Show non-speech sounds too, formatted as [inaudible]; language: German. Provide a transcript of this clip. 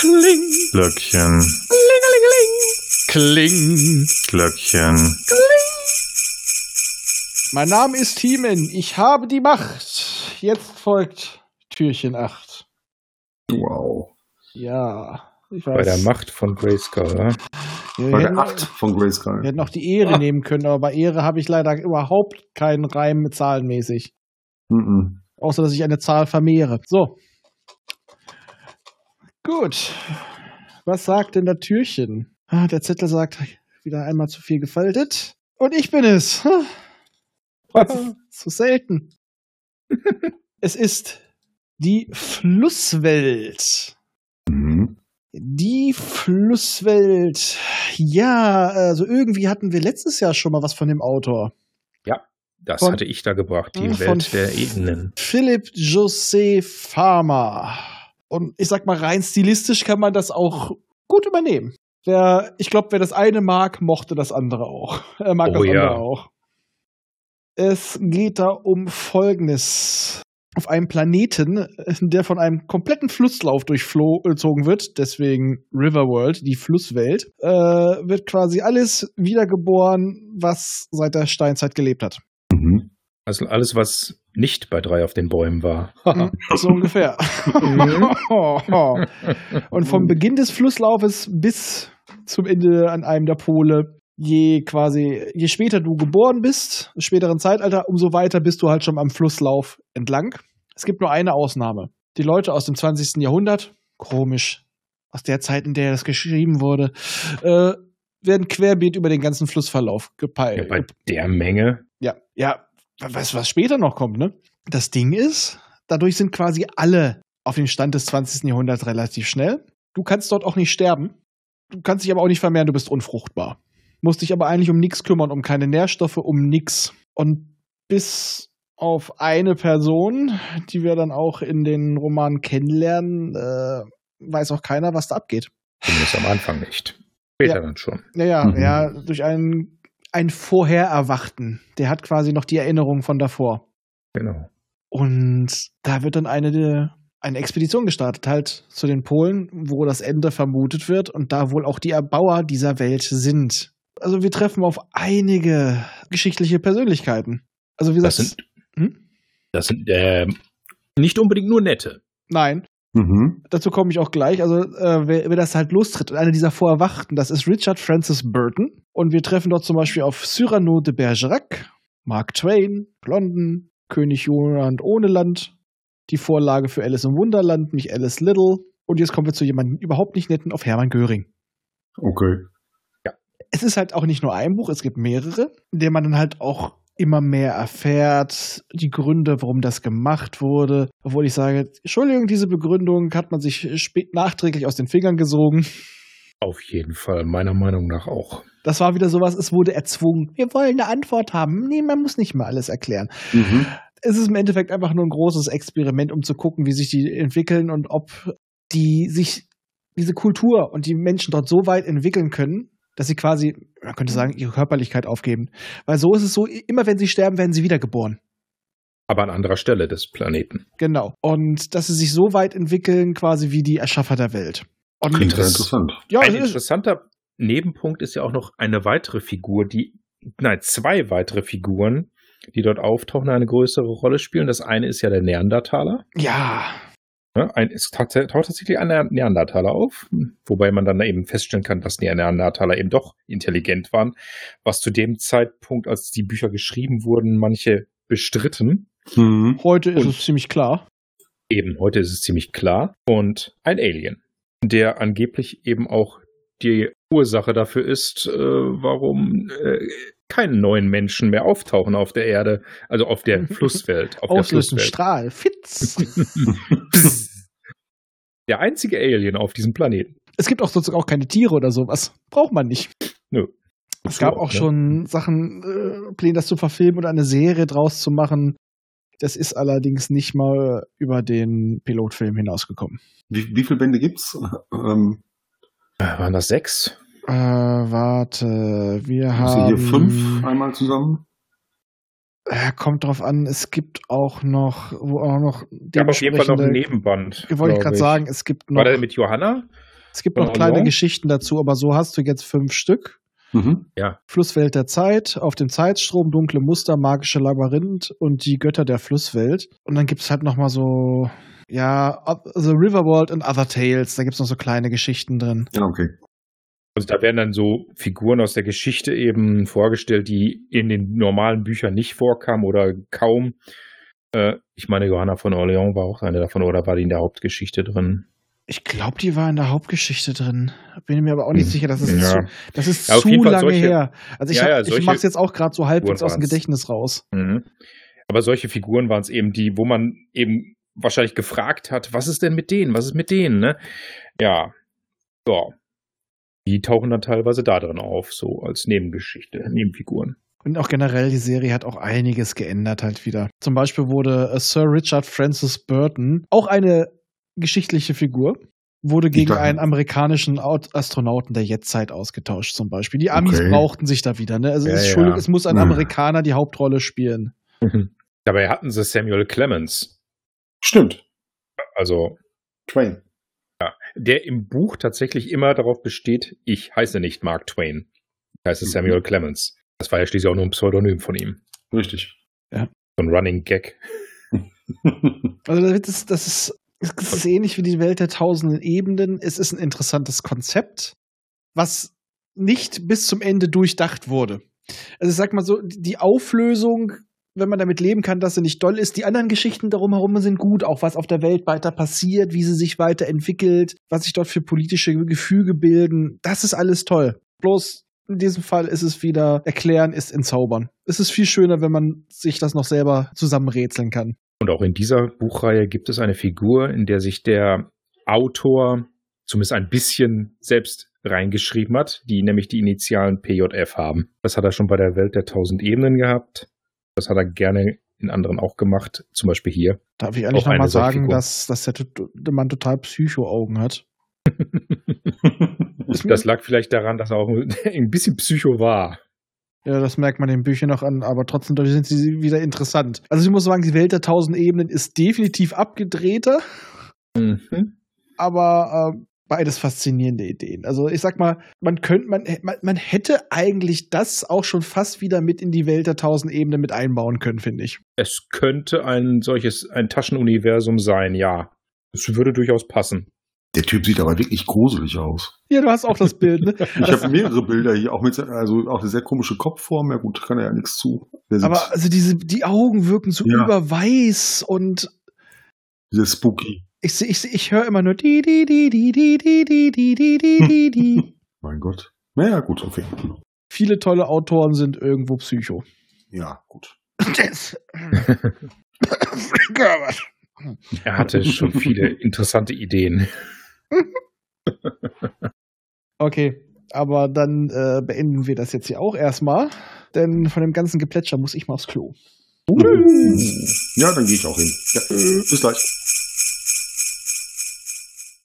Kling. Glöckchen. Kling. Glöckchen. Mein Name ist Thiemen. Ich habe die Macht. Jetzt folgt Türchen 8. Wow. Ja. Ich weiß. Bei der Macht von Grayskull, oder? Wir Bei hätten, der 8 von wir Grayskull. hätten auch die Ehre nehmen können, aber bei Ehre habe ich leider überhaupt keinen Reim mit zahlenmäßig. Mhm. Außer, dass ich eine Zahl vermehre. So. Gut. Was sagt denn der Türchen? Ah, der Zettel sagt, wieder einmal zu viel gefaltet. Und ich bin es. Ha. So selten. [laughs] es ist die Flusswelt. Mhm. Die Flusswelt. Ja, also irgendwie hatten wir letztes Jahr schon mal was von dem Autor. Das Von- hatte ich da gebracht, die von- Welt der Ebenen. Philipp José Farmer. Und ich sag mal, rein stilistisch kann man das auch gut übernehmen. Wer, ich glaube, wer das eine mag, mochte das andere auch. [laughs] Er mag Oh das ja. andere auch. Es geht da um Folgendes. Auf einem Planeten, der von einem kompletten Flusslauf durchzogen wird, deswegen Riverworld, die Flusswelt, äh, wird quasi alles wiedergeboren, was seit der Steinzeit gelebt hat. Mhm. Also alles, was nicht bei drei auf den Bäumen war. Hm, [laughs] so ungefähr. [laughs] Und vom Beginn des Flusslaufes bis zum Ende an einem der Pole, je quasi, je später du geboren bist, im späteren Zeitalter, umso weiter bist du halt schon am Flusslauf entlang. Es gibt nur eine Ausnahme. Die Leute aus dem 20. Jahrhundert, komisch, aus der Zeit, in der das geschrieben wurde, äh, werden querbeet über den ganzen Flussverlauf Ja, gepeilt. bei der Menge. Ja, ja, weißt du, was später noch kommt, ne? Das Ding ist, dadurch sind quasi alle auf den Stand des 20. Jahrhunderts relativ schnell. Du kannst dort auch nicht sterben. Du kannst dich aber auch nicht vermehren, du bist unfruchtbar. Musst dich aber eigentlich um nichts kümmern, um keine Nährstoffe, um nix. Und bis auf eine Person, die wir dann auch in den Romanen kennenlernen, äh, weiß auch keiner, was da abgeht. Zumindest am Anfang nicht. Später Ja. dann schon. Naja, Mhm. ja, durch einen, einen Vorhererwachten. Der hat quasi noch die Erinnerung von davor. Genau. Und da wird dann eine, eine Expedition gestartet, halt zu den Polen, wo das Ende vermutet wird und da wohl auch die Erbauer dieser Welt sind. Also wir treffen auf einige geschichtliche Persönlichkeiten. Also wie Das gesagt, sind, Hm? das sind äh, nicht unbedingt nur nette. nein, Mhm. dazu komme ich auch gleich. Also äh, wer, wer das halt lostritt, und einer dieser Vorerwachten, das ist Richard Francis Burton. Und wir treffen dort zum Beispiel auf Cyrano de Bergerac, Mark Twain, London, König Joland ohne Land, die Vorlage für Alice im Wunderland, mich Alice Little. Und jetzt kommen wir zu jemandem überhaupt nicht netten, auf Hermann Göring. Okay. Es ist halt auch nicht nur ein Buch, es gibt mehrere, in denen man dann halt auch immer mehr erfährt, die Gründe, warum das gemacht wurde. Obwohl ich sage, Entschuldigung, diese Begründung hat man sich spät nachträglich aus den Fingern gesogen. Auf jeden Fall, meiner Meinung nach auch. Das war wieder sowas, es wurde erzwungen. Wir wollen eine Antwort haben. Nee, man muss nicht mal alles erklären. Mhm. Es ist im Endeffekt einfach nur ein großes Experiment, um zu gucken, wie sich die entwickeln und ob die sich diese Kultur und die Menschen dort so weit entwickeln können, dass sie quasi, man könnte sagen, ihre Körperlichkeit aufgeben. Weil so ist es so, immer wenn sie sterben, werden sie wiedergeboren. Aber an anderer Stelle des Planeten. Genau. Und dass sie sich so weit entwickeln, quasi wie die Erschaffer der Welt. Und Klingt sehr Interess- interessant. ja, Ein interessanter Nebenpunkt ist ja auch noch eine weitere Figur, die, nein, zwei weitere Figuren, die dort auftauchen, eine größere Rolle spielen. Das eine ist ja der Neandertaler. Ja, ein, es taucht taucht tatsächlich ein Neandertaler auf, wobei man dann eben feststellen kann, dass die Neandertaler eben doch intelligent waren, was zu dem Zeitpunkt, als die Bücher geschrieben wurden, manche bestritten. Mhm. heute ist Und- es ziemlich klar. Eben, heute ist es ziemlich klar. Und ein Alien, der angeblich eben auch die Ursache dafür ist, äh, warum äh, keine neuen Menschen mehr auftauchen auf der Erde, also auf der Flusswelt. Auf der Auslösen, Flusswelt. Strahl, Fitz. [laughs] der einzige Alien auf diesem Planeten. es gibt auch sozusagen auch keine Tiere oder sowas. Braucht man nicht. Nö. Es gab auch ne? schon Sachen, äh, Pläne, das zu verfilmen oder eine Serie draus zu machen. Das ist allerdings nicht mal über den Pilotfilm hinausgekommen. Wie, wie viele Bände gibt's? Ähm, Äh, Waren das sechs? Äh, warte, wir hast du haben. hier fünf einmal zusammen? Äh, kommt drauf an, es gibt auch noch, wo auch noch Gab auf jeden Fall noch ein dementsprechende- Nebenband. Wollte ich gerade sagen, es gibt noch. War der mit Johanna? Es gibt Von noch kleine Orléans? Geschichten dazu, aber so hast du jetzt fünf Stück. Mhm. Flusswelt der Zeit, auf dem Zeitstrom, dunkle Muster, magische Labyrinth und die Götter der Flusswelt. Und dann gibt's halt noch mal so, ja, The Riverworld and Other Tales. Da gibt's noch so kleine Geschichten drin. Ja, okay. Also da werden dann so Figuren aus der Geschichte eben vorgestellt, die in den normalen Büchern nicht vorkamen oder kaum. Äh, ich meine, Johanna von Orléans war auch eine davon oder war die in der Hauptgeschichte drin? Ich glaube, die war in der Hauptgeschichte drin. Bin mir aber auch nicht Hm. sicher. Das ist Ja. zu, das ist Ja, zu lange solche- her. Also ich, Ja, hab- ja, ich solche mach's jetzt auch gerade so halbwegs aus dem. Gedächtnis raus. Mhm. Aber solche Figuren waren es eben, die, wo man eben wahrscheinlich gefragt hat, was ist denn mit denen? Was ist mit denen? Ne? Ja. Ja. Die tauchen dann teilweise da drin auf, so als Nebengeschichte, Nebenfiguren. Und auch generell, die Serie hat auch einiges geändert halt wieder. Zum Beispiel wurde äh, Sir Richard Francis Burton, auch eine geschichtliche Figur, wurde gegen einen amerikanischen Aut- Astronauten der Jetztzeit ausgetauscht zum Beispiel. Die Amis Okay. brauchten sich da wieder. Ne? Also Ja, es, ist- ja. Es muss ein. Amerikaner die Hauptrolle spielen. Dabei hatten sie Samuel Clemens. Stimmt. Also Twain. Der im Buch tatsächlich immer darauf besteht, ich heiße nicht Mark Twain. Ich heiße Mhm. Samuel Clemens. Das war ja schließlich auch nur ein Pseudonym von ihm. Richtig. So ein Running Gag. [laughs] Also das ist, das ist, es ist ähnlich wie die Welt der tausenden Ebenen. Es ist ein interessantes Konzept, was nicht bis zum Ende durchdacht wurde. Also ich sag mal so, die Auflösung, wenn man damit leben kann, dass sie nicht doll ist, die anderen Geschichten darum herum sind gut, auch was auf der Welt weiter passiert, wie sie sich weiterentwickelt, was sich dort für politische Gefüge bilden, das ist alles toll. Bloß in diesem Fall ist es wieder, erklären ist entzaubern. Es ist viel schöner, wenn man sich das noch selber zusammenrätseln kann. Und auch in dieser Buchreihe gibt es eine Figur, in der sich der Autor zumindest ein bisschen selbst reingeschrieben hat, die nämlich die Initialen PJF haben. Das hat er schon bei der Welt der tausend Ebenen gehabt. Das hat er gerne in anderen auch gemacht, zum Beispiel hier. Darf ich eigentlich nochmal sagen, dass, dass der, der Mann total Psycho-Augen hat? [laughs] Das lag vielleicht daran, dass er auch ein bisschen Psycho war. Ja, das merkt man den Büchern noch an, aber trotzdem sind sie wieder interessant. Also ich muss sagen, die Welt der tausend Ebenen ist definitiv abgedrehter, Mhm. aber äh, beides faszinierende Ideen. Also ich sag mal, man könnte, man, man, man hätte eigentlich das auch schon fast wieder mit in die Welt der tausend Ebenen mit einbauen können, finde ich. Es könnte ein solches, ein Taschenuniversum sein, ja. Es würde durchaus passen. Der Typ sieht aber wirklich gruselig aus. Ja, du hast auch das Bild, ne? [laughs] Ich habe mehrere Bilder hier, auch mit, also auch eine sehr komische Kopfform. Ja gut, kann er ja nichts zu. Aber also diese, die Augen wirken so Ja. überweiß und sehr spooky. Ich, ich, ich höre immer nur die, die, die, die, die, die, die, die, die, die, die, die. Mein Gott. Naja, gut, okay. Viele tolle Autoren sind irgendwo Psycho. Ja, gut. Das- Er hatte schon viele interessante Ideen. Okay, aber dann äh, beenden wir das jetzt hier auch erstmal, denn von dem ganzen Geplätscher muss ich mal aufs Klo. Ja, dann gehe ich auch hin. Ja, bis gleich.